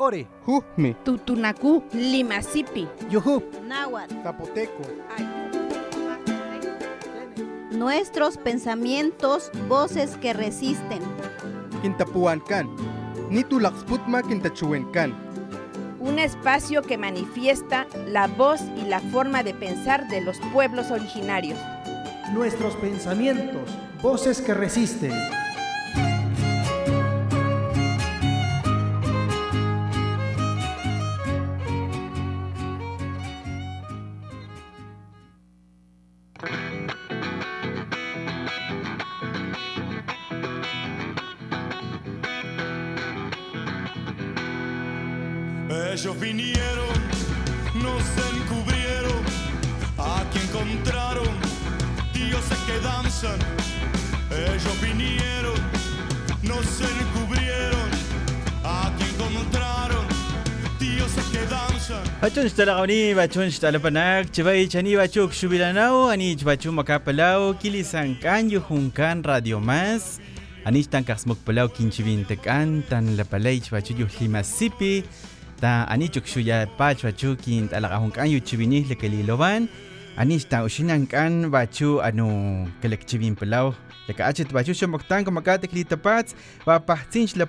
Ore. Jujmi. Tutunacú. Limasipi. Yuhu. Náhuatl. Zapoteco. Nuestros pensamientos, voces que resisten. Quintapuancan. Nitulaxputma quintachuencan. Un espacio que manifiesta la voz y la forma de pensar de los pueblos originarios. Nuestros pensamientos, voces que resisten. talaga ni bachun sa talapanag, chibay chani bachuk subilanaw, anich bachun makapalaw, kilisang kanyo hunkan radio mas, anich tan kasmuk palaw kinchibintekan, tan lapalay chibachu yung himasipi, ta anich yung suya pa chibachu kin talaga hunkan yung chibinih lekaliloban, Ah, kan ani sta ushinan kan bachu anu kelekchivin pelau. Leka achet bachu shomoktan como kate klita pats va pachinch la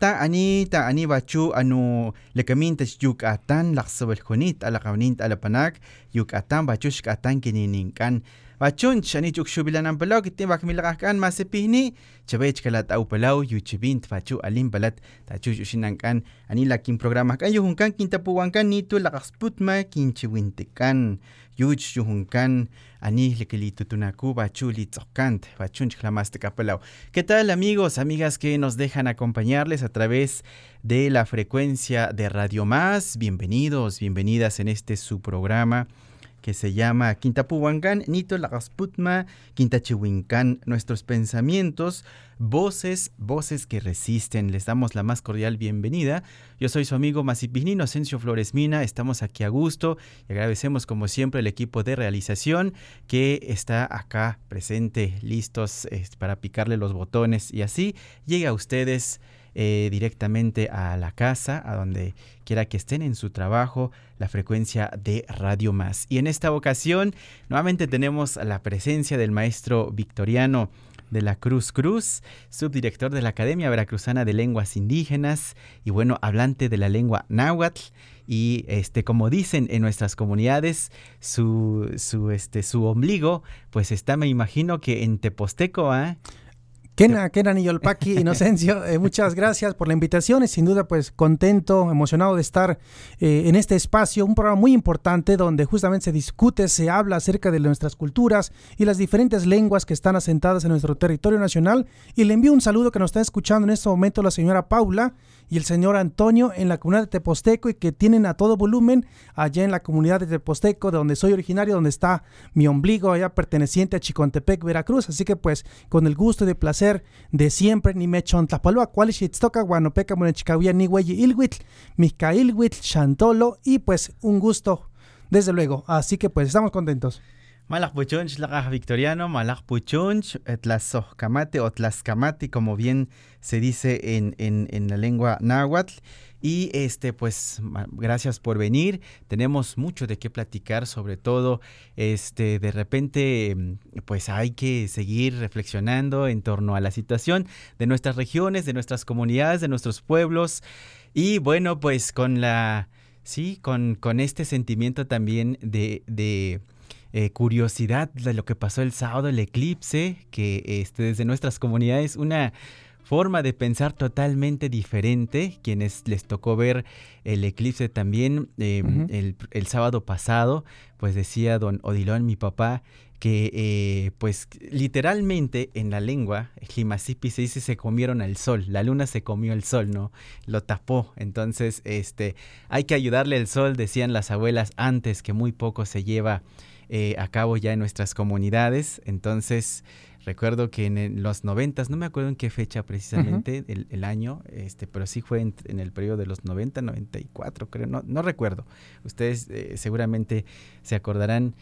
ta ani ta ani bachu anu lekamin tes yukatan atan la sobel khonit ala qavnin ala panak yuk atan bachu shk atan kininin kan. Bachunch ani chuk shubilanan pelau kitin va kemil kan masepihni chevech kalatau ta upelau yuchivin bachu alin balat ta chu kan ani la kin programa kan yuhun kan kintapuwan kan nitu la qasputma kinchiwintikan. kan. Yuch ¿Qué tal amigos, amigas que nos dejan acompañarles a través de la frecuencia de Radio Más? Bienvenidos, bienvenidas en este su programa que se llama Quintapuhuancan, Nito Lagasputma, Quintachihuincan, nuestros pensamientos, voces, voces que resisten. Les damos la más cordial bienvenida. Yo soy su amigo Masipinino Asensio Flores Mina, estamos aquí a gusto y agradecemos como siempre el equipo de realización que está acá presente, listos eh, para picarle los botones y así llega a ustedes eh, directamente a la casa, a donde quiera que estén en su trabajo, la frecuencia de Radio Más. Y en esta ocasión, nuevamente tenemos la presencia del maestro victoriano de la Cruz Cruz, subdirector de la Academia Veracruzana de Lenguas Indígenas y bueno, hablante de la lengua náhuatl y este como dicen en nuestras comunidades su su este su ombligo pues está me imagino que en Teposteco, ¿ah? Kena, Kena Niyolpaki, Inocencio, eh, muchas gracias por la invitación y sin duda pues contento, emocionado de estar eh, en este espacio, un programa muy importante donde justamente se discute, se habla acerca de nuestras culturas y las diferentes lenguas que están asentadas en nuestro territorio nacional. Y le envío un saludo que nos está escuchando en este momento la señora Paula y el señor Antonio en la comunidad de Teposteco y que tienen a todo volumen allá en la comunidad de Teposteco, de donde soy originario, donde está mi ombligo allá perteneciente a Chicontepec, Veracruz. Así que pues con el gusto y el placer de siempre, ni me chontapalua, cual toca guanopeca, monechicawia, ni hueyi ilhuitl, micailhuitl, chantolo y pues un gusto, desde luego. Así que pues estamos contentos. Malach Puchunch, Lagaj Victoriano, Malach Puchunch, Tlazohkamate o Tlaskamati, como bien se dice en, en, la lengua náhuatl. Y este, pues, gracias por venir. Tenemos mucho de qué platicar, sobre todo, este, de repente, pues hay que seguir reflexionando en torno a la situación de nuestras regiones, de nuestras comunidades, de nuestros pueblos. Y bueno, pues con la, sí, con, con este sentimiento también de eh, curiosidad de lo que pasó el sábado, el eclipse, que este, desde nuestras comunidades una forma de pensar totalmente diferente. Quienes les tocó ver el eclipse también eh, uh -huh. el, el, sábado pasado, pues decía don Odilón, mi papá, que eh, pues literalmente en la lengua, Jimasipi se dice se comieron al sol, la luna se comió el sol, ¿no? Lo tapó. Entonces, este, hay que ayudarle al sol, decían las abuelas antes, que muy poco se lleva eh, a cabo ya en nuestras comunidades. Entonces, recuerdo que en los noventas, no me acuerdo en qué fecha precisamente, uh -huh. el, el, año, este, pero sí fue en, en, el periodo de los 90, 94, creo, no, no recuerdo. Ustedes eh, seguramente se acordarán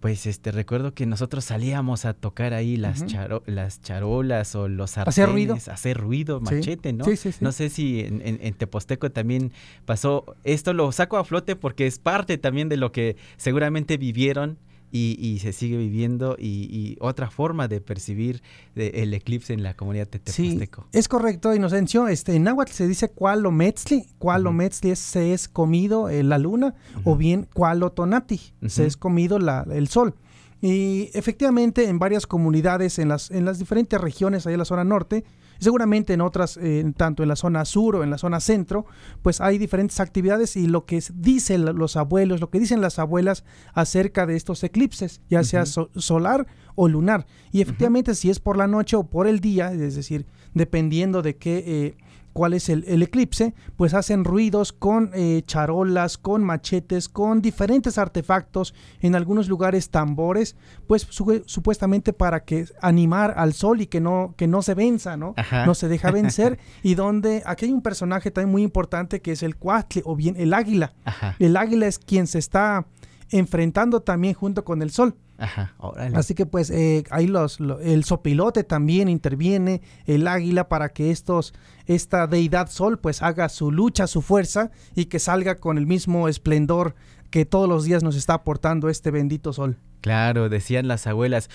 pues este recuerdo que nosotros salíamos a tocar ahí las, charo- las charolas o los sartenes, Hacer ruido. hacer ruido, Sí. machete, ¿no? Sí, sí, sí. No sé si en, en- en Teposteco también pasó. Esto lo saco a flote porque es parte también de lo que seguramente vivieron y, y se sigue viviendo y, y otra forma de percibir de- el eclipse en la comunidad de Sí, es correcto, Inocencio. Este, en náhuatl se dice cualometzli. Cualometzli es se es comido eh, la luna o bien cualotonati, se Ujú. es comido la- el sol. Y efectivamente en varias comunidades, en las, en las diferentes regiones, ahí en la zona norte, seguramente en otras, eh, tanto en la zona sur o en la zona centro, pues hay diferentes actividades y lo que dicen los abuelos, lo que dicen las abuelas acerca de estos eclipses, ya sea so- solar o lunar. Y efectivamente si es por la noche o por el día, es decir, dependiendo de qué... eh, cuál es el, el eclipse, pues hacen ruidos con eh, charolas, con machetes, con diferentes artefactos, en algunos lugares tambores, pues su- supuestamente para que animar al sol y que no, que no se venza, ¿no? Ajá. No se deja vencer. y donde aquí hay un personaje también muy importante que es el cuatle o bien el águila. Ajá, El águila es quien se está enfrentando también junto con el sol. Ajá, órale. Así que pues eh, ahí los, lo- el sopilote también interviene, el águila para que estos, esta deidad sol pues haga su lucha, su fuerza y que salga con el mismo esplendor que todos los días nos está aportando este bendito sol. Claro, decían las abuelas.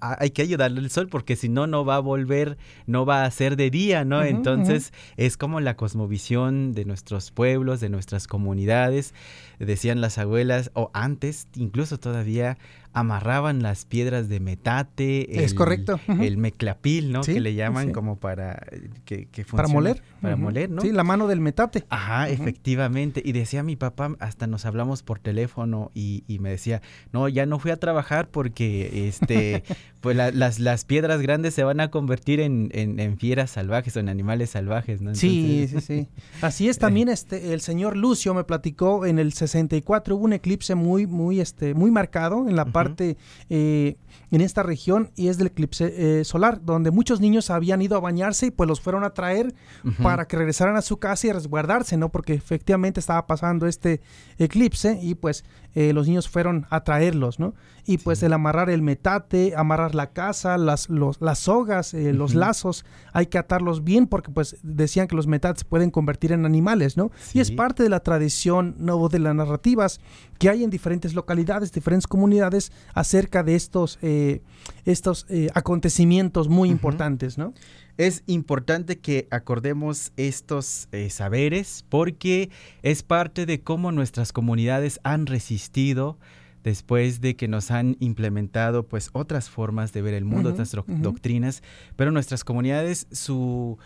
Ah, hay que ayudarle al sol porque si no, no va a volver, no va a ser de día, ¿no? Entonces es como la cosmovisión de nuestros pueblos, de nuestras comunidades, decían las abuelas, o antes, incluso todavía, amarraban las piedras de metate, Es correcto, el meclapil, ¿no? Sí, que le llaman sí. como para eh, que, que Para moler. Para moler, ¿no? Sí, la mano del metate. Ajá, efectivamente. Y decía mi papá, hasta nos hablamos por teléfono y, y me decía, no, ya no fui a trabajar porque este, pues la- las, las piedras grandes se van a convertir en, en- en fieras salvajes o en animales salvajes, ¿no? Sí, Entonces- sí, sí. Así es también este el señor Lucio me platicó en el 64 hubo un eclipse muy muy este muy marcado en la parte eh, en esta región y es del eclipse eh, solar donde muchos niños habían ido a bañarse y pues los fueron a traer para que regresaran a su casa y resguardarse, ¿no? Porque efectivamente estaba pasando este eclipse y pues eh, los niños fueron a traerlos, ¿no? Y pues Sí. el amarrar el metate, amarrar la casa, las, los- las sogas, eh, los lazos, hay que atarlos bien porque pues decían que los metates se pueden convertir en animales, ¿no? Y es parte de la tradición, no de las narrativas que hay en diferentes localidades, diferentes comunidades acerca de estos, eh, estos eh, acontecimientos muy importantes, ¿no? Es importante que acordemos estos eh, saberes porque es parte de cómo nuestras comunidades han resistido después de que nos han implementado pues otras formas de ver el mundo, otras doctrinas, pero nuestras comunidades su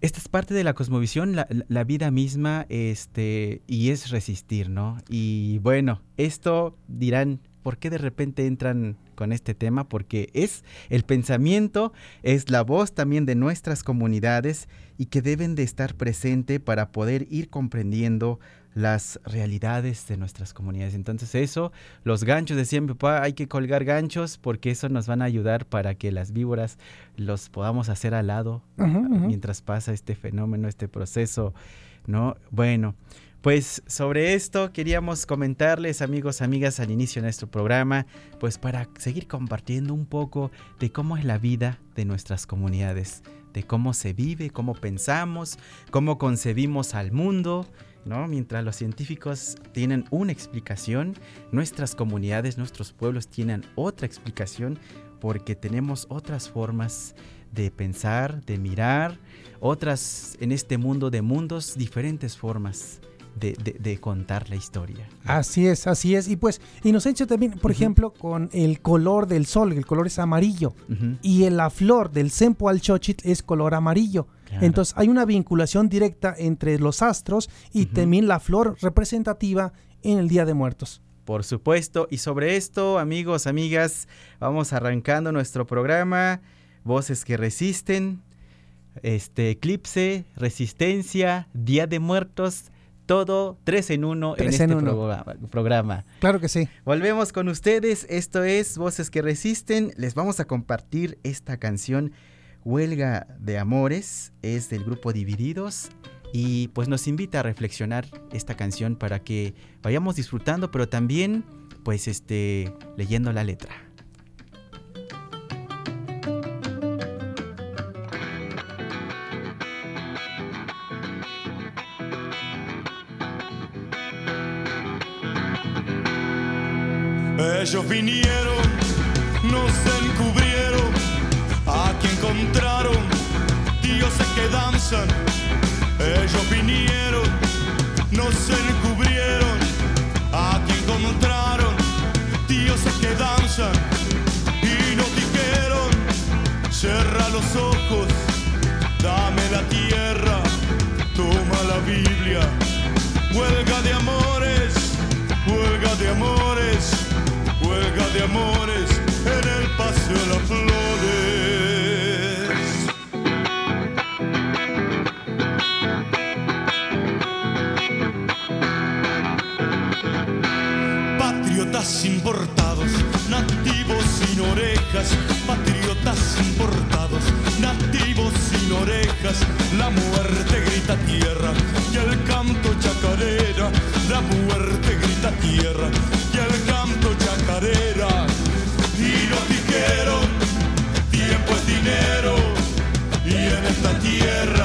esta es parte de la cosmovisión, la, la- la vida misma, este, y es resistir, ¿no? Y bueno, esto dirán, ¿por qué de repente entran con este tema? Porque es el pensamiento, es la voz también de nuestras comunidades y que deben de estar presente para poder ir comprendiendo las realidades de nuestras comunidades. Entonces eso, los ganchos, decía mi papá, hay que colgar ganchos porque eso nos van a ayudar para que las víboras los podamos hacer al lado ujú. mientras pasa este fenómeno, este proceso, ¿no? Bueno, pues sobre esto queríamos comentarles, amigos, amigas, al inicio de nuestro programa, pues para seguir compartiendo un poco de cómo es la vida de nuestras comunidades, de cómo se vive, cómo pensamos, cómo concebimos al mundo, ¿no? Mientras los científicos tienen una explicación, nuestras comunidades, nuestros pueblos tienen otra explicación porque tenemos otras formas de pensar, de mirar, otras en este mundo de mundos, diferentes formas de, de- de contar la historia. Así es, así es. Y pues, Inocencio también, por ejemplo, con el color del sol, el color es amarillo. Y en la flor del Sempo al es color amarillo. claro. Entonces hay una vinculación directa entre los astros y también la flor representativa en el Día de Muertos. Por supuesto, y sobre esto, amigos, amigas, vamos arrancando nuestro programa, Voces que resisten, este eclipse, resistencia, Día de Muertos, todo tres en uno en este en uno. programa- programa. Claro que sí. Volvemos con ustedes, esto es Voces que Resisten, les vamos a compartir esta canción Huelga de Amores, es del grupo Divididos y pues nos invita a reflexionar esta canción para que vayamos disfrutando, pero también pues este leyendo la letra. Ellos vinieron, nos encubrieron, aquí encontraron dioses que danzan. Las flores. Patriotas importados, nativos sin orejas, patriotas importados, nativos sin orejas, la muerte grita tierra y el canto chacarera, la muerte grita tierra esta tierra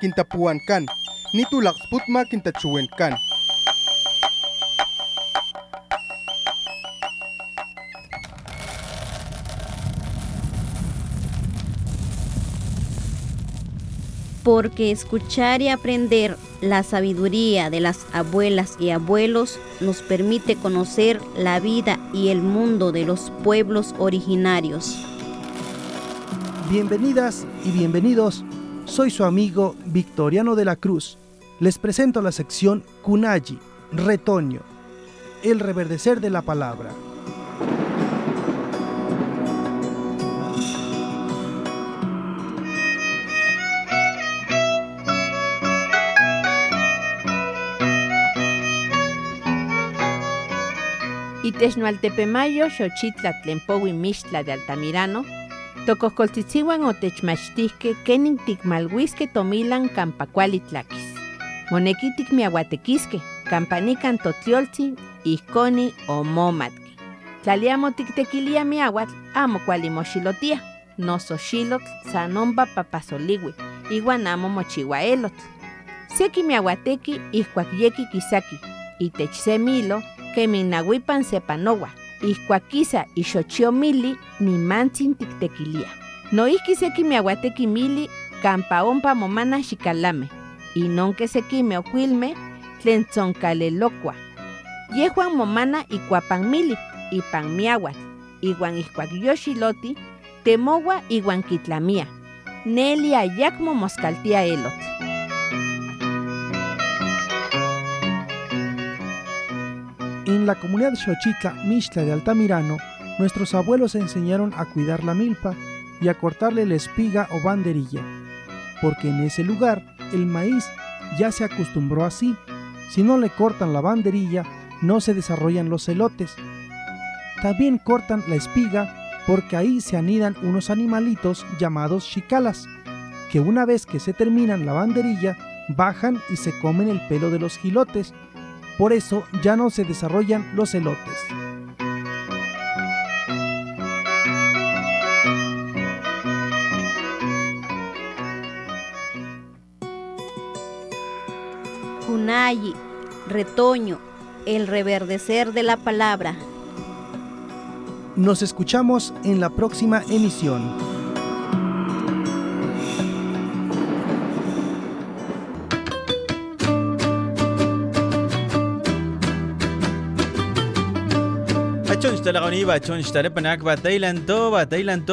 Kintapuan kan. Kintachuwen kan. porque escuchar y aprender la sabiduría de las abuelas y abuelos nos permite conocer la vida y el mundo de los pueblos originarios. Bienvenidas y bienvenidos. Soy su amigo Victoriano de la Cruz. Les presento la sección Kunayi, Retoño, el reverdecer de la palabra. Itechnoaltepemayo, Xochitla, Tlempowi, Mixtla de Altamirano, Tocoscoltitzihuan otechmachtihque kenin tikmalhuisque tomilan campacuali tlaquis. Monequitic miahuatequisque, campanican totlioltzi, ihconi o momatque. Tlaliamo tictequilia miahuatl, amo cuali moxilotia, noso xilotl, sanompa papasoliwi, iguan amo mochiwa elotl. Seki miahuatequi ihcuac yeki kisaki, itech se milo, keminahuipan sepanowa, ihcuaquisa ixochiomili nimantzin tictequilia. Noihki seki miahuatequi mili campa ompa momana xicalame, inonque sekime ocuilme tlen tzoncalelocua. Yehuan momana ikuapan mili, ipan miahuatl, iwan ihcuac yoxiloti, temowa iwan kitlamia. Neli ayacmo moscaltia elotl. En la comunidad Xochitla, Mixtla de Altamirano, nuestros abuelos enseñaron a cuidar la milpa y a cortarle la espiga o banderilla, porque en ese lugar el maíz ya se acostumbró así. Si no le cortan la banderilla, no se desarrollan los celotes. También cortan la espiga porque ahí se anidan unos animalitos llamados chicalas, que una vez que se terminan la banderilla, bajan y se comen el pelo de los gilotes. Por eso ya no se desarrollan los elotes. Kunayi, retoño, el reverdecer de la palabra. Nos escuchamos en la próxima emisión.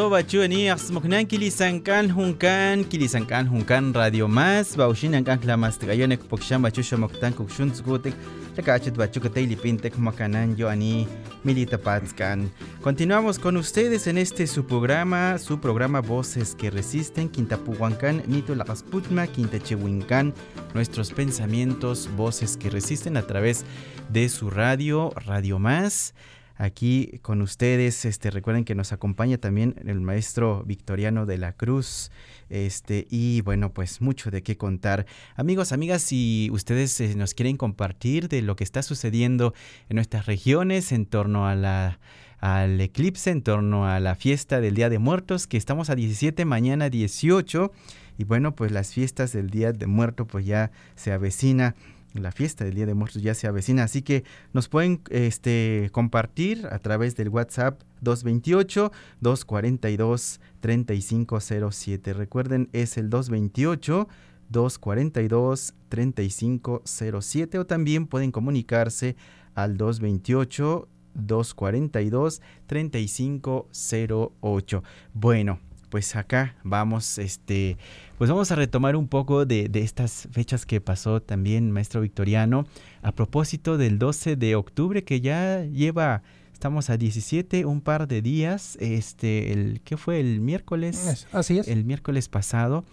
Ba chuani asmuknan kilisankan hunkan kilisankan hunkan radio más ba ushinan kan klamas tagayonek pokshan ba chusha moktan kukshun zgutek Chakachet ba chukatay pintek makanan yo ani milita patskan. Continuamos con ustedes en este su programa, su programa Voces que resisten, Quintapuhuancan, Nito Lagasputma, Quintachewincan, nuestros pensamientos, voces que resisten a través de su radio, Radio Más aquí con ustedes. Este, recuerden que nos acompaña también el maestro Victoriano de la Cruz. Este, y bueno, pues mucho de qué contar. Amigos, amigas, si ustedes eh, nos quieren compartir de lo que está sucediendo en nuestras regiones en torno a la al eclipse, en torno a la fiesta del Día de Muertos, que estamos a 17, mañana 18. Y bueno, pues las fiestas del Día de Muerto pues ya se avecina la fiesta del Día de Muertos ya se avecina, así que nos pueden este, compartir a través del WhatsApp 228-242-3507. Recuerden, es el 228-242-3507 o también pueden comunicarse al 228 242 3508. Bueno, pues acá vamos, este, pues vamos a retomar un poco de, estas fechas que pasó también, maestro Victoriano, a propósito del 12 de octubre que ya lleva, estamos a 17, un par de días, este, el, ¿qué fue? El miércoles. así es. El miércoles pasado.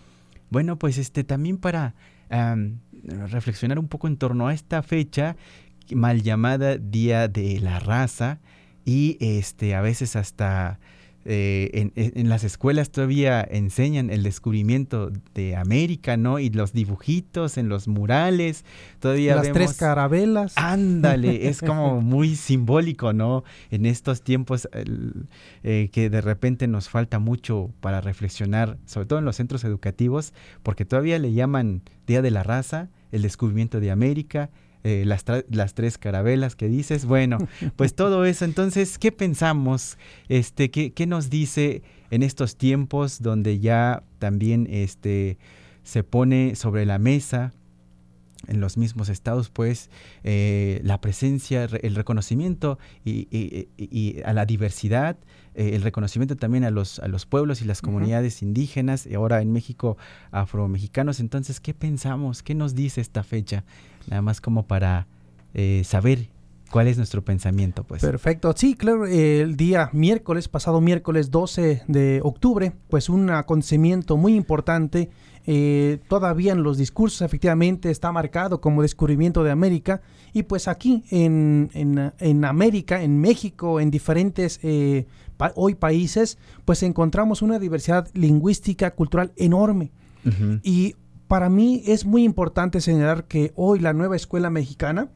Bueno, pues este, también para reflexionar un poco en torno a esta fecha mal llamada Día de la Raza y este, a veces hasta eh, en, las escuelas todavía enseñan el descubrimiento de América, ¿no? Y los dibujitos en los murales, todavía Las tres carabelas. Ándale, es como muy simbólico, ¿no? En estos tiempos eh, que de repente nos falta mucho para reflexionar, sobre todo en los centros educativos, porque todavía le llaman Día de la Raza, el descubrimiento de América, eh, las, las, tres carabelas que dices. Bueno, pues todo eso. Entonces, ¿qué pensamos? Este, ¿qué, ¿Qué nos dice en estos tiempos donde ya también este, se pone sobre la mesa en los mismos estados, pues, eh, la presencia, el reconocimiento y, y, a la diversidad, eh, el reconocimiento también a los, a los pueblos y las comunidades indígenas, y ahora en México afromexicanos. Entonces, ¿qué pensamos? ¿Qué nos dice esta fecha? Nada más como para eh, saber cuál es nuestro pensamiento, pues. Perfecto. Sí, claro, el día miércoles, pasado miércoles 12 de octubre, pues un acontecimiento muy importante. Eh, todavía en los discursos efectivamente está marcado como descubrimiento de América y pues aquí en, en, América, en México, en diferentes eh, hoy países, pues encontramos una diversidad lingüística, cultural enorme. Y para mí es muy importante señalar que hoy la nueva escuela mexicana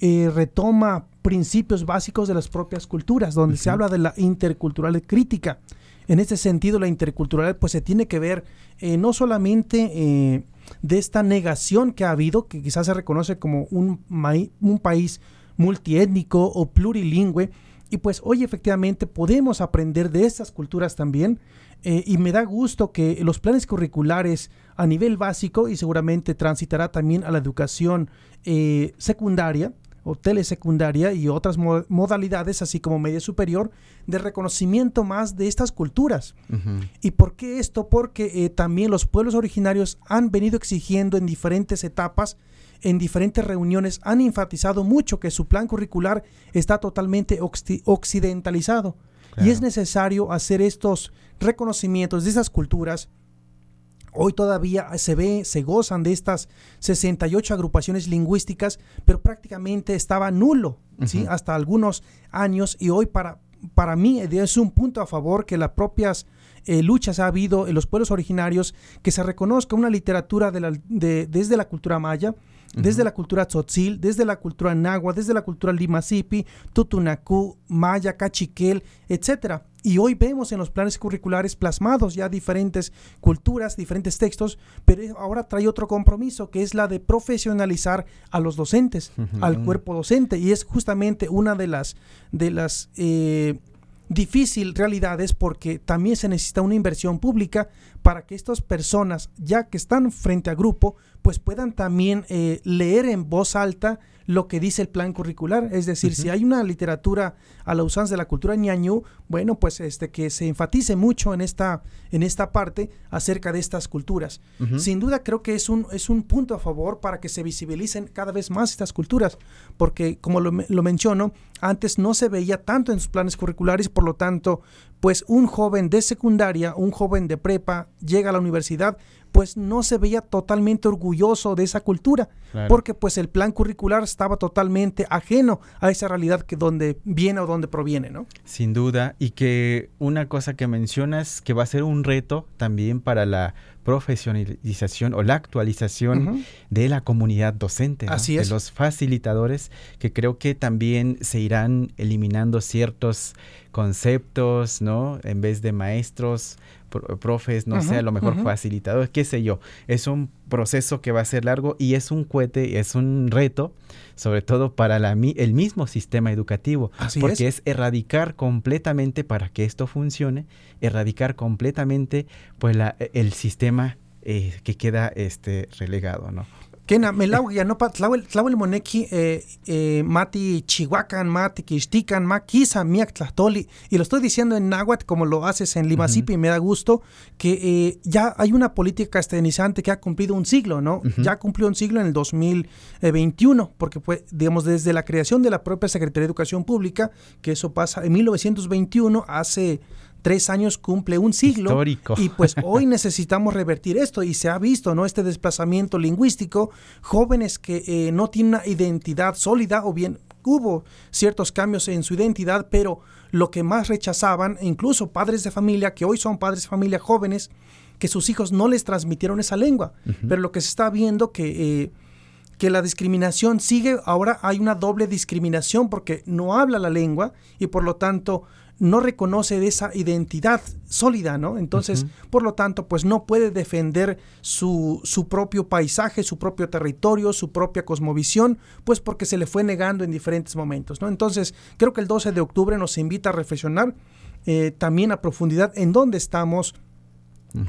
eh, retoma principios básicos de las propias culturas, donde se habla de la intercultural crítica. En este sentido, la intercultural pues se tiene que ver eh, no solamente eh, de esta negación que ha habido, que quizás se reconoce como un, un país multiétnico o plurilingüe, y pues hoy efectivamente podemos aprender de estas culturas también, eh, y me da gusto que los planes curriculares a nivel básico y seguramente transitará también a la educación eh, secundaria o telesecundaria y otras modalidades, así como media superior, de reconocimiento más de estas culturas. ¿Y por qué esto? Porque eh, también los pueblos originarios han venido exigiendo en diferentes etapas, en diferentes reuniones, han enfatizado mucho que su plan curricular está totalmente occidentalizado. Y es necesario hacer estos reconocimientos de esas culturas. Hoy todavía se ve, se gozan de estas 68 agrupaciones lingüísticas, pero prácticamente estaba nulo, ¿sí? Hasta algunos años y hoy para, para mí es un punto a favor que las propias eh, luchas ha habido en los pueblos originarios, que se reconozca una literatura de desde la cultura maya, desde la cultura tzotzil, desde la cultura náhuatl, desde la cultura limasipi, tutunacú, maya, cachiquel, etc. Y hoy vemos en los planes curriculares plasmados ya diferentes culturas, diferentes textos, pero ahora trae otro compromiso que es la de profesionalizar a los docentes, al cuerpo docente, y es justamente una de las, de las eh, difícil realidades porque también se necesita una inversión pública para que estas personas, ya que están frente a grupo, pues puedan también eh, leer en voz alta lo que dice el plan curricular. Es decir, si hay una literatura a la usanza de la cultura ñañú, bueno, pues este que se enfatice mucho en esta, en esta parte acerca de estas culturas. Sin duda creo que es un, es un punto a favor para que se visibilicen cada vez más estas culturas, porque como lo, lo menciono, antes no se veía tanto en sus planes curriculares, por lo tanto, pues un joven de secundaria, un joven de prepa, llega a la universidad, pues no se veía totalmente orgulloso de esa cultura, porque pues el plan curricular estaba totalmente ajeno a esa realidad que donde viene o donde proviene, ¿no? Sin duda, y que una cosa que mencionas que va a ser un reto también para la profesionalización o la actualización de la comunidad docente, Así de los facilitadores, que creo que también se irán eliminando ciertos conceptos, ¿no? En vez de maestros, profes, no sé, a lo mejor facilitadores, qué sé yo. Es un proceso que va a ser largo y es un cohete, es un reto, sobre todo para la, el mismo sistema educativo, porque es. erradicar completamente para que esto funcione, erradicar completamente pues la, el sistema eh, que queda este relegado, ¿no? Kena, melau ya no pa tlawel moneki eh, eh, mati chihuacan, mati quixtican, ma quisa miak tlahtoli. Y lo estoy diciendo en náhuatl como lo haces en Limasipi y me da gusto que eh, ya hay una política castellanizante que ha cumplido un siglo, ¿no? Ya cumplió un siglo en el 2021, porque fue, digamos, desde la creación de la propia Secretaría de Educación Pública, que eso pasa en 1921, hace tres años cumple un siglo. Histórico. Y pues hoy necesitamos revertir esto y se ha visto, ¿no? Este desplazamiento lingüístico, jóvenes que eh, no tienen una identidad sólida o bien hubo ciertos cambios en su identidad, pero lo que más rechazaban, incluso padres de familia, que hoy son padres de familia jóvenes, que sus hijos no les transmitieron esa lengua. Pero lo que se está viendo que... Eh, que la discriminación sigue, ahora hay una doble discriminación porque no habla la lengua y por lo tanto no reconoce de esa identidad sólida, ¿no? Entonces, por lo tanto, pues no puede defender su, su, propio paisaje, su propio territorio, su propia cosmovisión, pues porque se le fue negando en diferentes momentos, ¿no? Entonces, creo que el 12 de octubre nos invita a reflexionar eh, también a profundidad en dónde estamos,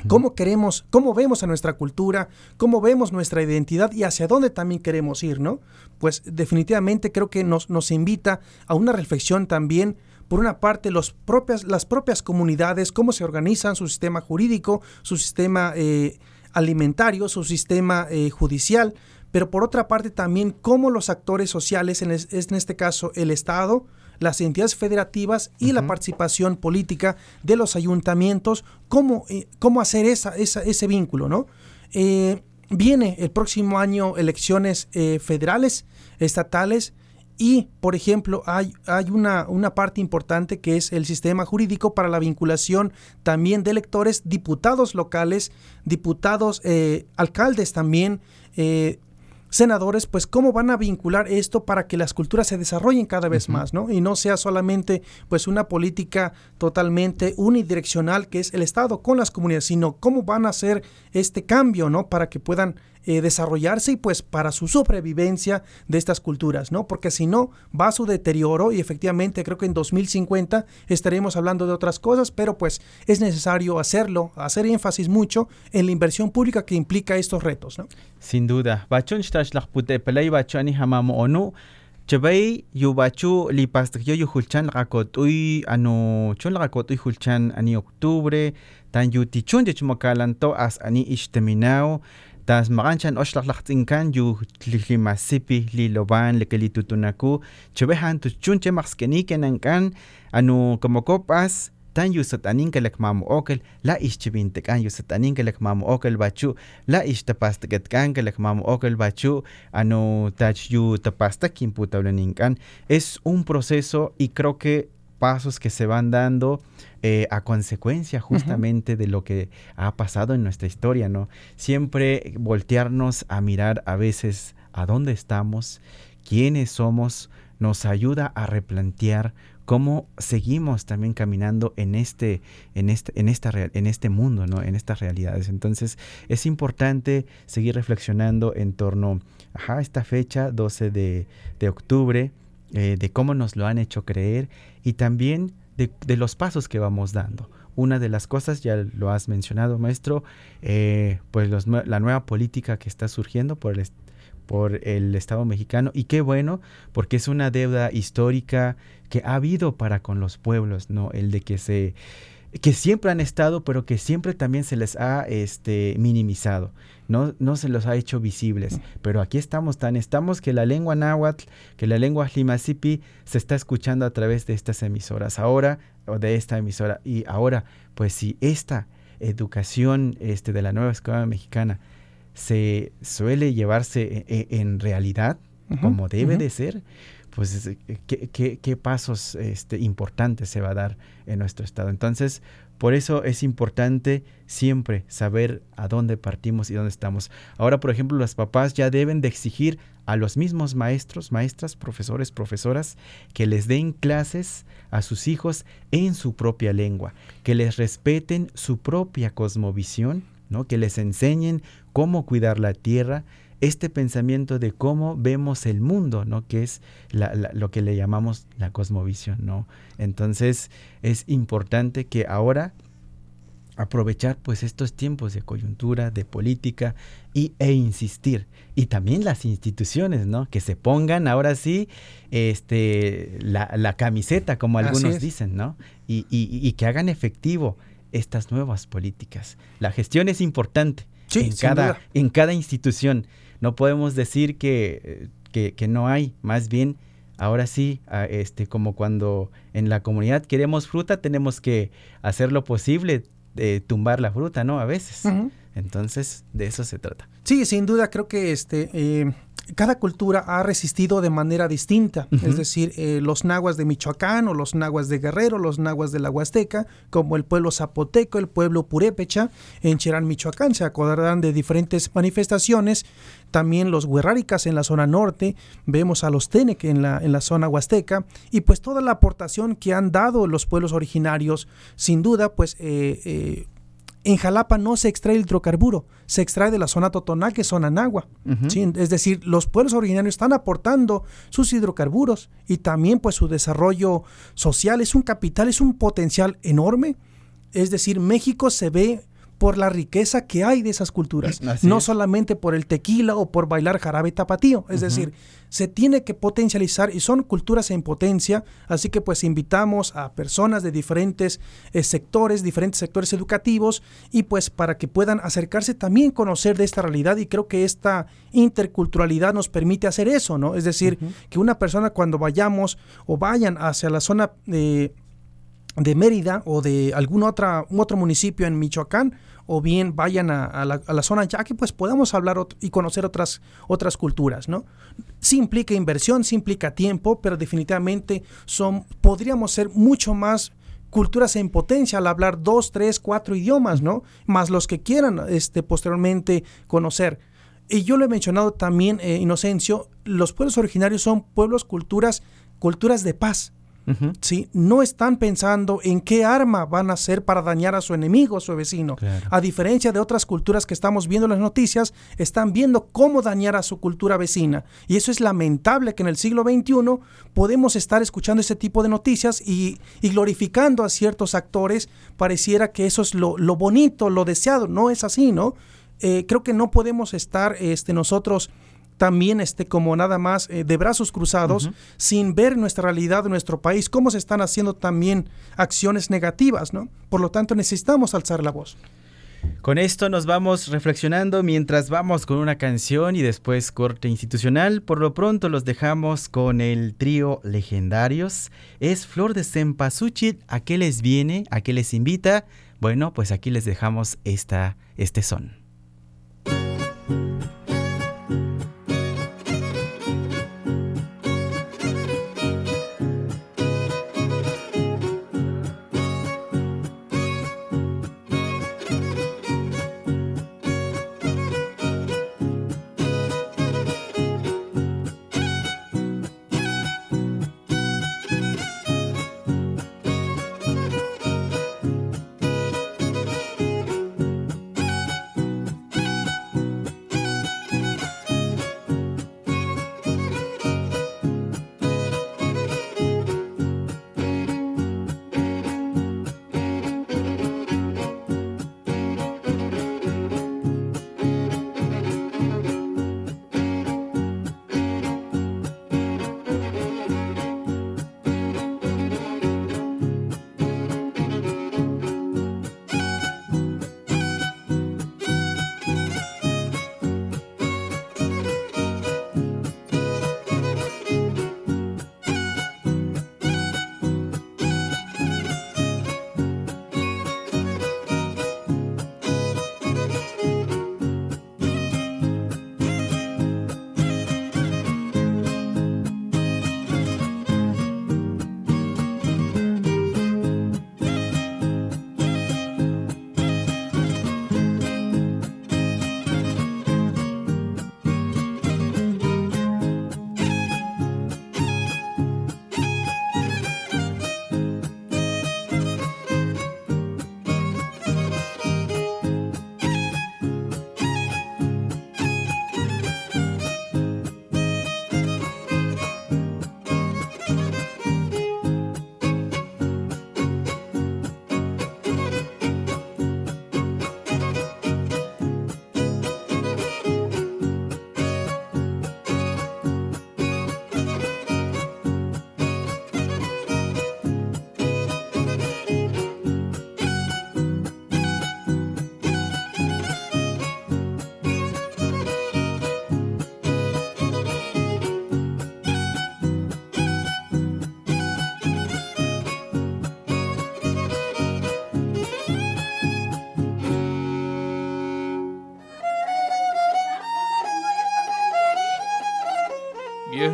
cómo queremos, cómo vemos a nuestra cultura, cómo vemos nuestra identidad y hacia dónde también queremos ir, ¿no? Pues definitivamente creo que nos, nos invita a una reflexión también por una parte, los propias, las propias comunidades, cómo se organizan, su sistema jurídico, su sistema eh, alimentario, su sistema eh, judicial, pero por otra parte también cómo los actores sociales, en, en este caso el Estado, las entidades federativas y la participación política de los ayuntamientos, cómo, eh, cómo hacer esa, ese vínculo, ¿no? viene el próximo año elecciones federales, estatales, y, por ejemplo, hay, hay una, una, parte importante que es el sistema jurídico para la vinculación también de electores, diputados locales, diputados, eh, alcaldes también, eh, senadores, pues cómo van a vincular esto para que las culturas se desarrollen cada vez más, ¿no? Y no sea solamente pues una política totalmente unidireccional que es el Estado con las comunidades, sino cómo van a hacer este cambio, ¿no? Para que puedan eh, desarrollarse y pues para su sobrevivencia de estas culturas, ¿no? Porque si no, va a su deterioro y efectivamente creo que en 2050 estaremos hablando de otras cosas, pero pues es necesario hacerlo, hacer énfasis mucho en la inversión pública que implica estos retos, ¿no? Sin duda. Chabay yubachu lipastakyo yuhulchan uy anu chun uy hulchan ani octubre tan yutichun de chumakalanto as ani ishteminao tas maqanchan oxtlaqlaqtzinkan yu tlilimasipi liloban lekelitutunaku chebejan tuchunche maqskeniken ankan anu como copas tan yusatanin kelek mamu okel la ishchibintekan yusatanin kelek mamu okel bachu la ishtapastaketkan kelek mamu okel bachu anu tach yu tapastakin putableninkan es un proceso y creo que pasos que se van dando eh, a consecuencia justamente de lo que ha pasado en nuestra historia, ¿no? Siempre voltearnos a mirar a veces a dónde estamos, quiénes somos, nos ayuda a replantear cómo seguimos también caminando en este, en este, en esta en este mundo, ¿no? En estas realidades. Entonces, es importante seguir reflexionando en torno a esta fecha, 12 de, de octubre, eh, de cómo nos lo han hecho creer y también de, los pasos que vamos dando. una de las cosas, ya lo has mencionado, maestro, eh, pues la nueva política que está surgiendo por el, por el Estado mexicano. Y qué bueno, porque es una deuda histórica que ha habido para con los pueblos, ¿no? El de que se que siempre han estado, pero que siempre también se les ha este, minimizado, no, no se los ha hecho visibles. Pero aquí estamos tan, estamos que la lengua náhuatl, que la lengua limasipi se está escuchando a través de estas emisoras, ahora, o de esta emisora. Y ahora, pues si esta educación este, de la nueva escuela mexicana se suele llevarse e, e, en, realidad, como debe de ser, pues ¿qué, qué, pasos este, importantes se va a dar en nuestro estado. Entonces, por eso es importante siempre saber a dónde partimos y dónde estamos. Ahora, por ejemplo, los papás ya deben de exigir a los mismos maestros, maestras, profesores, profesoras, que les den clases a sus hijos en su propia lengua, que les respeten su propia cosmovisión, ¿no? que les enseñen cómo cuidar la tierra, este pensamiento de cómo vemos el mundo, ¿no? Que es lo que le llamamos la cosmovisión, ¿no? Entonces es importante que ahora aprovechar pues estos tiempos de coyuntura, de política y, e insistir. Y también las instituciones, ¿no? Que se pongan ahora sí este, la, camiseta, como algunos dicen, ¿no? Y, y, que hagan efectivo estas nuevas políticas. La gestión es importante en, cada, en cada institución no podemos decir que, que, no hay, más bien ahora sí, este, como cuando en la comunidad queremos fruta, tenemos que hacer lo posible de tumbar la fruta, ¿no? A veces. Entonces, de eso se trata. Sí, sin duda creo que este eh, cada cultura ha resistido de manera distinta, es decir, eh, los nahuas de Michoacán o los nahuas de Guerrero, los nahuas de la Huasteca, como el pueblo zapoteco, el pueblo purépecha, en Cherán, Michoacán, se acordarán de diferentes manifestaciones, también los huerráricas en la zona norte, vemos a los Tenec en la, en la zona huasteca, y pues toda la aportación que han dado los pueblos originarios, sin duda, pues eh, eh en Jalapa no se extrae el hidrocarburo, se extrae de la zona Totonaque, zona Nagua. Es decir, los pueblos originarios están aportando sus hidrocarburos y también pues su desarrollo social es un capital, es un potencial enorme. Es decir, México se ve por la riqueza que hay de esas culturas, no solamente por el tequila o por bailar jarabe tapatío, es decir, se tiene que potencializar y son culturas en potencia, así que pues invitamos a personas de diferentes eh, sectores, diferentes sectores educativos y pues para que puedan acercarse también conocer de esta realidad y creo que esta interculturalidad nos permite hacer eso, ¿no? Es decir, que una persona cuando vayamos o vayan hacia la zona de de Mérida o de algún otra, otro municipio en Michoacán o bien vayan a, la, zona ya que pues podamos hablar y conocer otras, otras culturas, ¿no? Sí implica inversión, sí implica tiempo, pero definitivamente son, podríamos ser mucho más culturas en potencia al hablar dos, tres, cuatro idiomas, ¿no? Más los que quieran este, posteriormente conocer. Y yo lo he mencionado también, eh, Inocencio, los pueblos originarios son pueblos, culturas, culturas de paz ¿sí? No están pensando en qué arma van a hacer para dañar a su enemigo, a su vecino. A diferencia de otras culturas que estamos viendo en las noticias, están viendo cómo dañar a su cultura vecina. Y eso es lamentable que en el siglo XXI podemos estar escuchando ese tipo de noticias y, glorificando a ciertos actores. Pareciera que eso es lo, bonito, lo deseado. No es así, ¿no? Eh, creo que no podemos estar este, nosotros también este, como nada más eh, de brazos cruzados, sin ver nuestra realidad, nuestro país, cómo se están haciendo también acciones negativas, ¿no? Por lo tanto, necesitamos alzar la voz. Con esto nos vamos reflexionando mientras vamos con una canción y después corte institucional. Por lo pronto los dejamos con el trío Legendarios. Es Flor de Cempasúchil. ¿A qué les viene? ¿A qué les invita? Bueno, pues aquí les dejamos esta, este son.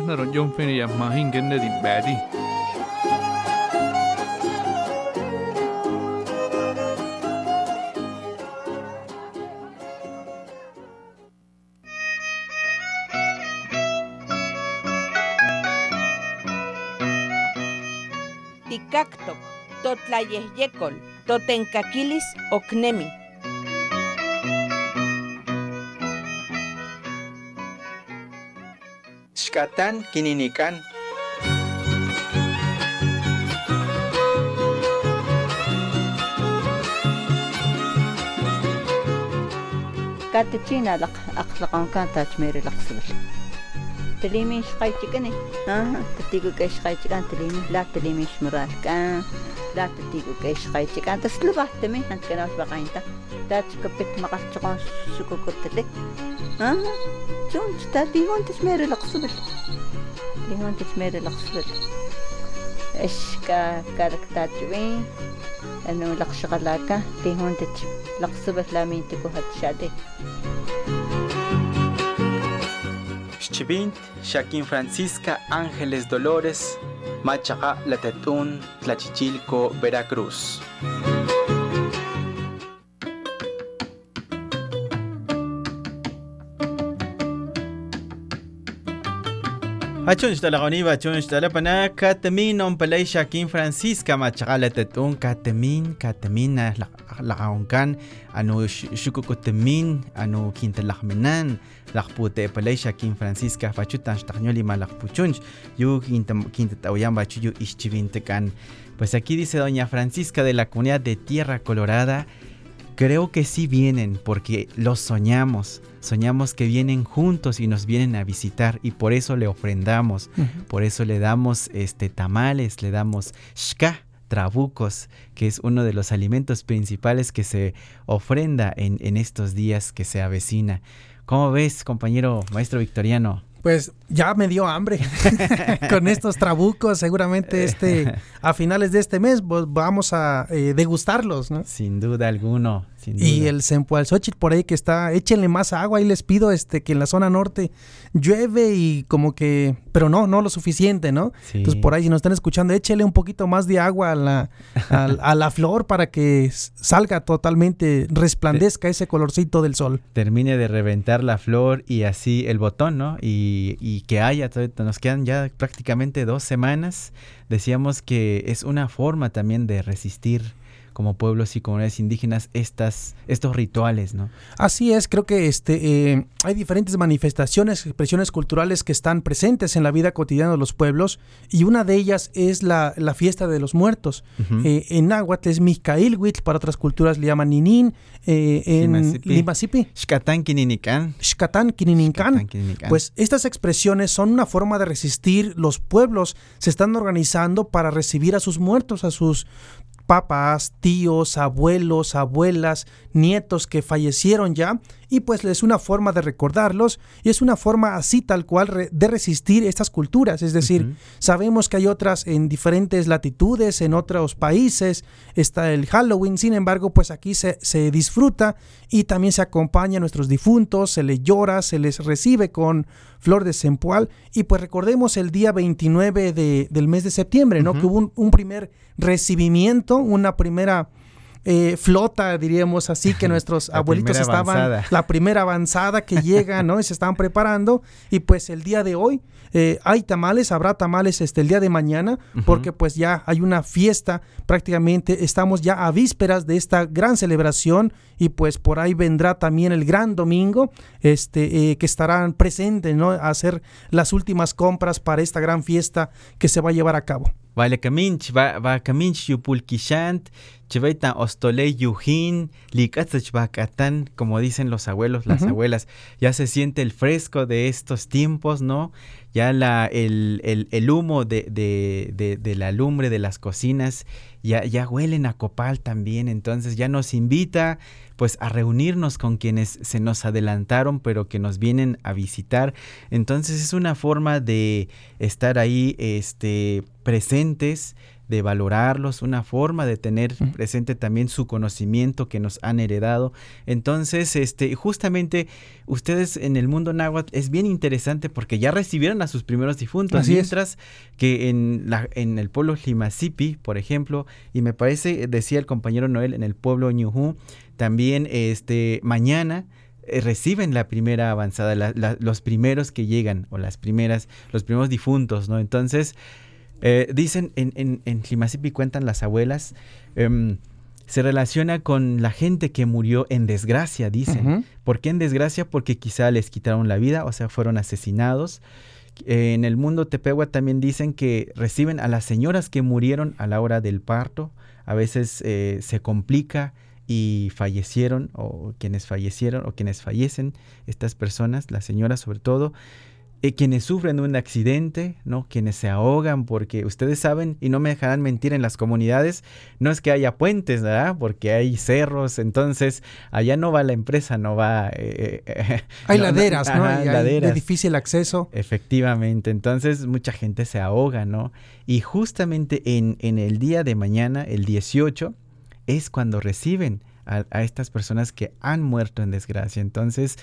Nar John Finney ja Mahin Kennedy Badi. Tikaktok, Totlayehyekol, Totenkakilis Oknemi. kaskatan kininikan. Katta China laq aqlaqan kan cemerlang laqsilish. تليمي شقايتكني آه تتيكو كاش شقايتكان تليمي لا تليمي شمرالكان لا تتيكو كاش شقايتكان تسلبا تمي أنت كناش بقى انت تاتكبت مقاتشقون شكو كتلي آه تون تتابي هون تتميري القصبل اللي هون تتميري القصبل اش كا كارك تاتوين أنو لقشغلاكا اللي هون تتلقصبت لامين تكو هاد شادي Xchivint, Shaquín Francisca Ángeles Dolores, Machaca Latetún, Tlachichilco, Veracruz. Achun la goniba achun la pana katamin on palay Shaquín Francisca katamin katamin na lakaonkan anu shukukutamin anu kintalakminan lakpute palay Shaquín Francisca pachutan shtakñoli malakpuchunch yu kintatawyan bachu yu pues aquí dice doña Francisca de la comunidad de Tierra Colorada Creo que sí vienen porque los soñamos. Soñamos que vienen juntos y nos vienen a visitar y por eso le ofrendamos. Uh -huh. Por eso le damos este tamales, le damos shka, trabucos, que es uno de los alimentos principales que se ofrenda en, en estos días que se avecina. ¿Cómo ves, compañero maestro victoriano? Pues ya me dio hambre con estos trabucos. Seguramente este a finales de este mes vamos a eh, degustarlos, ¿no? Sin duda alguno. Sin duda. Y el Sempualzóchitl por ahí que está, échenle más agua y les pido este que en la zona norte llueve y como que, pero no, no lo suficiente, ¿no? Sí. Entonces por ahí si nos están escuchando, échele un poquito más de agua a la, a, a la flor para que salga totalmente, resplandezca ese colorcito del sol. Termine de reventar la flor y así el botón, ¿no? Y, y que haya, nos quedan ya prácticamente dos semanas. Decíamos que es una forma también de resistir como pueblos y comunidades indígenas estas, estos rituales, ¿no? Así es, creo que este, eh, hay diferentes manifestaciones, expresiones culturales que están presentes en la vida cotidiana de los pueblos y una de ellas es la, la fiesta de los muertos. Uh -huh. eh, en náhuatl es Mizcailhuitl, para otras culturas le llaman Ninin, eh, en Limasipi. Xcatán Kininican. Xcatán Kininican. Pues estas expresiones son una forma de resistir, los pueblos se están organizando para recibir a sus muertos, a sus papás, tíos, abuelos, abuelas, nietos que fallecieron ya y pues es una forma de recordarlos y es una forma así tal cual de resistir estas culturas, es decir, uh -huh. sabemos que hay otras en diferentes latitudes, en otros países, está el Halloween, sin embargo, pues aquí se, se disfruta y también se acompaña a nuestros difuntos, se les llora, se les recibe con flor de sempoal y pues recordemos el día 29 de, del mes de septiembre, ¿no? Uh -huh. Que hubo un, un primer recibimiento, una primera eh, flota, diríamos así, que nuestros abuelitos estaban, avanzada. la primera avanzada que llega, ¿no? Y se estaban preparando. Y pues el día de hoy eh, hay tamales, habrá tamales este, el día de mañana, uh -huh. porque pues ya hay una fiesta, prácticamente estamos ya a vísperas de esta gran celebración y pues por ahí vendrá también el gran domingo, este, eh, que estarán presentes, ¿no? A hacer las últimas compras para esta gran fiesta que se va a llevar a cabo. Vale, caminch, va, va caminch yupulkishant, chivaitan ostole yujin, likatzach bakatan, como dicen los abuelos, las uh -huh. abuelas, ya se siente el fresco de estos tiempos, ¿no? Ya la, el, el, el humo de, de, de, de, la lumbre de las cocinas ya, ya huelen a copal también, entonces ya nos invita pues a reunirnos con quienes se nos adelantaron pero que nos vienen a visitar, entonces es una forma de estar ahí este, presentes, de valorarlos, una forma de tener presente también su conocimiento que nos han heredado. Entonces, este, justamente ustedes en el mundo náhuatl es bien interesante porque ya recibieron a sus primeros difuntos, Así es. mientras que en, la, en el pueblo Limasipi, por ejemplo, y me parece, decía el compañero Noel, en el pueblo Ñujú, también este, mañana eh, reciben la primera avanzada, la- la- los primeros que llegan, o las primeras, los primeros difuntos, ¿no? Entonces, eh, dicen, en, en, cuentan las abuelas, em, se relaciona con la gente que murió en desgracia, dicen. ¿Por qué en desgracia? Porque quizá les quitaron la vida, o sea, fueron asesinados. Eh, en el mundo Tepehua también dicen que reciben a las señoras que murieron a la hora del parto. A veces eh, se complica y fallecieron, o quienes fallecieron, o quienes fallecen, estas personas, las señoras sobre todo, eh, quienes sufren un accidente, ¿no? Quienes se ahogan, porque ustedes saben, y no me dejarán mentir en las comunidades, no es que haya puentes, ¿verdad? Porque hay cerros, entonces allá no va la empresa, no va... eh, eh, Hay no, laderas, ¿no? ajá, hay laderas. de difícil acceso. Efectivamente, entonces mucha gente se ahoga, ¿no? Y justamente en, en el día de mañana, el 18, es cuando reciben a, a estas personas que han muerto en desgracia. Entonces,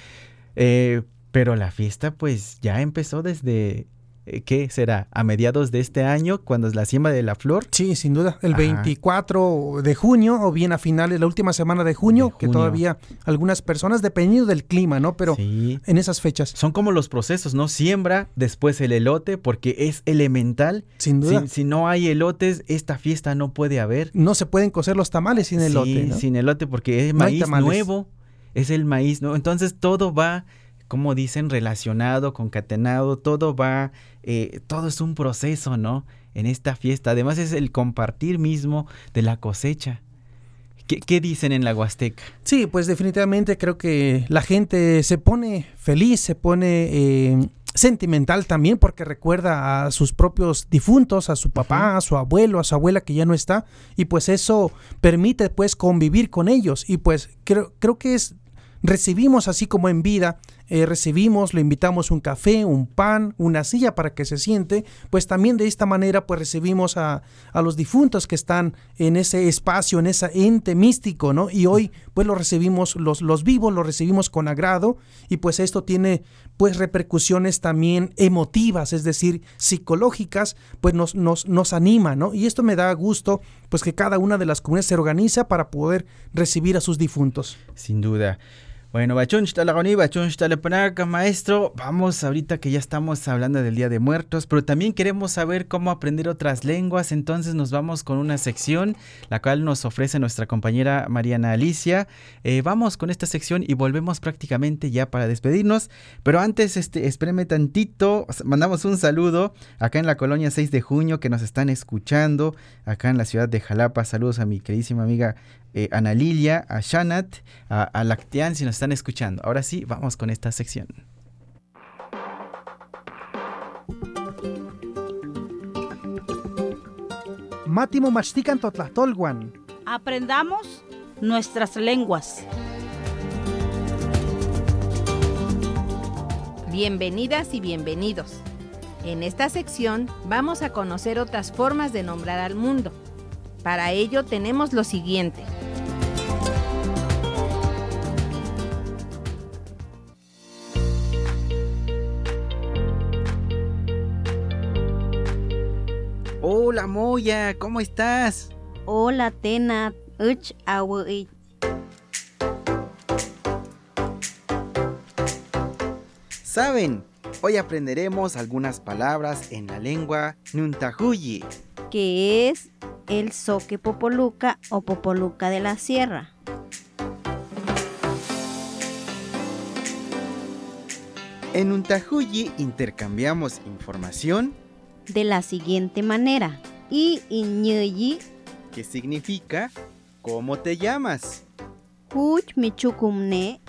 eh, pero la fiesta pues ya empezó desde, eh, ¿qué será? A mediados de este año, cuando es la siembra de la flor. Sí, sin duda. El Ajá. 24 de junio o bien a finales, la última semana de junio, De que todavía algunas personas, dependiendo del clima, ¿no? Pero Sí. en esas fechas, Son como los procesos, ¿no? Siembra, después el elote, porque es elemental. sin duda. Si, si no hay elotes, esta fiesta no puede haber. No se pueden cocer los tamales sin elote, Sí, ¿no? sin elote porque es No maíz nuevo, es el maíz nuevo. Entonces todo va, como dicen, relacionado, concatenado, todo va, eh, todo es un proceso, ¿no? En esta fiesta. Además es el compartir mismo de la cosecha. ¿Qué, qué dicen en la Huasteca? Sí, pues definitivamente creo que la gente se pone feliz, se pone eh, sentimental también porque recuerda a sus propios difuntos, a su papá, a su abuelo, a su abuela que ya no está y pues eso permite pues convivir con ellos y pues creo, creo que es recibimos así como en vida, eh, recibimos, le invitamos un café, un pan, una silla para que se siente, pues también de esta manera pues recibimos a, a los difuntos que están en ese espacio, en ese ente místico, ¿no? Y hoy pues los recibimos, los, los vivos los recibimos con agrado y pues esto tiene pues repercusiones también emotivas, es decir, psicológicas, pues nos, nos, nos anima, ¿no? Y esto me da gusto pues que cada una de las comunidades se organiza para poder recibir a sus difuntos. Sin duda. Bueno, Bachun Shtalagoni, Bachun Shtalepanaca, maestro, vamos ahorita que ya estamos hablando del Día de Muertos, pero también queremos saber cómo aprender otras lenguas, entonces nos vamos con una sección, la cual nos ofrece nuestra compañera Mariana Alicia. Eh, vamos con esta sección y volvemos prácticamente ya para despedirnos, pero antes, este, espéreme tantito, mandamos un saludo acá en la colonia 6 de junio que nos están escuchando, acá en la ciudad de Jalapa, saludos a mi queridísima amiga eh, Ana Lilia, a Shanat, a, a Lactean si nos están escuchando. Ahora sí, vamos con esta sección. Mátimo mastican totlatolguan. Aprendamos nuestras lenguas. Bienvenidas y bienvenidos. En esta sección vamos a conocer otras formas de nombrar al mundo. Para ello tenemos lo siguiente. Hola Moya, ¿cómo estás? Hola, Tena, uch. Saben, hoy aprenderemos algunas palabras en la lengua Nuntahuyi. que es el soque popoluca o popoluca de la sierra. En Nuntahuyi intercambiamos información De la siguiente manera. Y iñuyi que significa ¿cómo te llamas? huch michukumne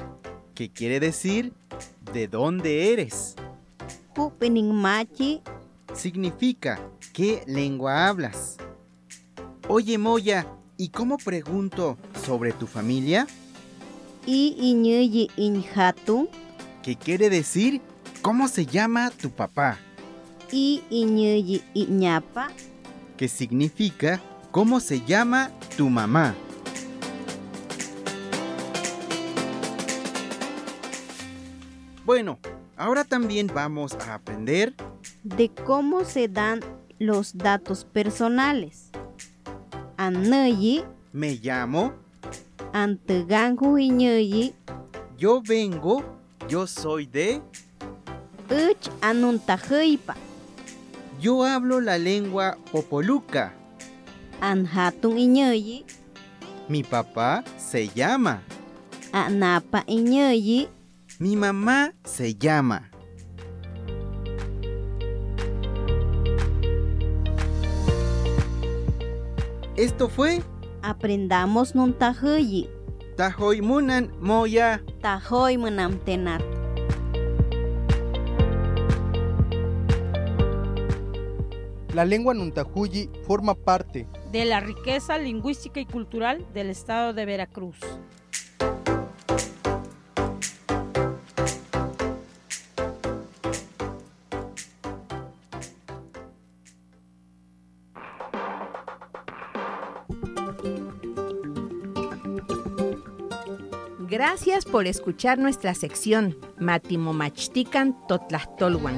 que quiere decir ¿de dónde eres? machi Significa ¿qué lengua hablas? Oye Moya, ¿y cómo pregunto sobre tu familia? y iñuyi injatu ¿Qué quiere decir ¿cómo se llama tu papá? Y iñapa ¿Qué que significa ¿Cómo se llama tu mamá? Bueno, ahora también vamos a aprender de cómo se dan los datos personales. Anayi, me llamo, antegangu iñayi, yo vengo, yo soy de, uch anuntajeipa, yo hablo la lengua popoluca, anhatun iñayi, mi papá se llama, anapa iñayi, mi mamá se llama. Esto fue Aprendamos nun tahuyi. Tahoy munan moya. Tahoy munam tenat. La lengua Nuntahuyi forma parte de la riqueza lingüística y cultural del estado de Veracruz. Gracias por escuchar nuestra sección Matimomachtican Totlachtolwan.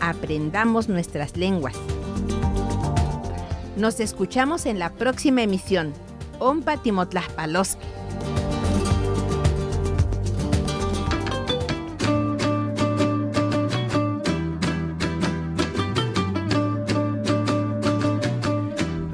Aprendamos nuestras lenguas. Nos escuchamos en la próxima emisión. Ompa Timotlaspaloski.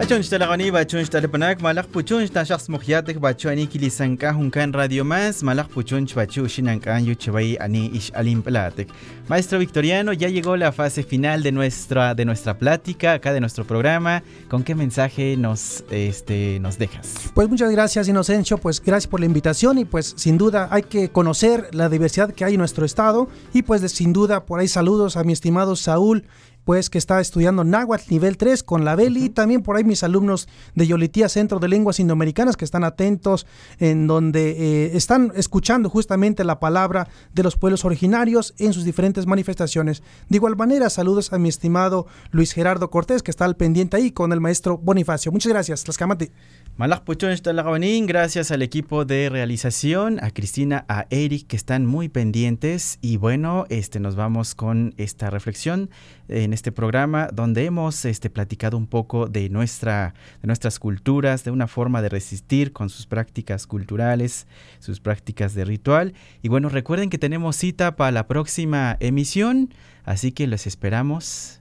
Achunch talaqani bachunch talapanak malaq puchunch ta shakhs mukhyatik bachu ani kilisanka hunkan radio más malaq puchunch bachu shinankan yuchabay ani ish alim platik. Maestro Victoriano, ya llegó la fase final de nuestra de nuestra plática acá de nuestro programa. ¿Con qué mensaje nos este nos dejas? Pues muchas gracias Inocencio, pues gracias por la invitación y pues sin duda hay que conocer la diversidad que hay en nuestro estado y pues de, sin duda por ahí saludos a mi estimado Saúl pues que está estudiando náhuatl nivel 3 con la Beli y también por ahí mis alumnos de Yolitía Centro de Lenguas Indoamericanas que están atentos en donde eh, están escuchando justamente la palabra de los pueblos originarios en sus diferentes manifestaciones. De igual manera, saludos a mi estimado Luis Gerardo Cortés que está al pendiente ahí con el maestro Bonifacio. Muchas gracias. Puchón gracias al equipo de realización, a Cristina, a Eric que están muy pendientes y bueno, este nos vamos con esta reflexión en este programa donde hemos este, platicado un poco de, nuestra, de nuestras culturas, de una forma de resistir con sus prácticas culturales, sus prácticas de ritual. Y bueno, recuerden que tenemos cita para la próxima emisión, así que los esperamos.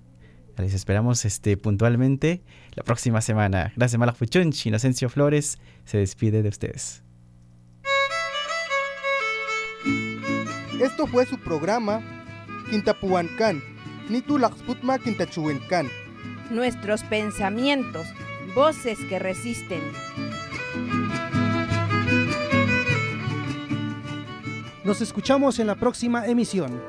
Les esperamos este, puntualmente la próxima semana. Gracias, Malafuchunch. Inocencio Flores se despide de ustedes. Esto fue su programa Quintapuancán, Nitulaxputma Quintachuencan. Nuestros pensamientos, voces que resisten. Nos escuchamos en la próxima emisión.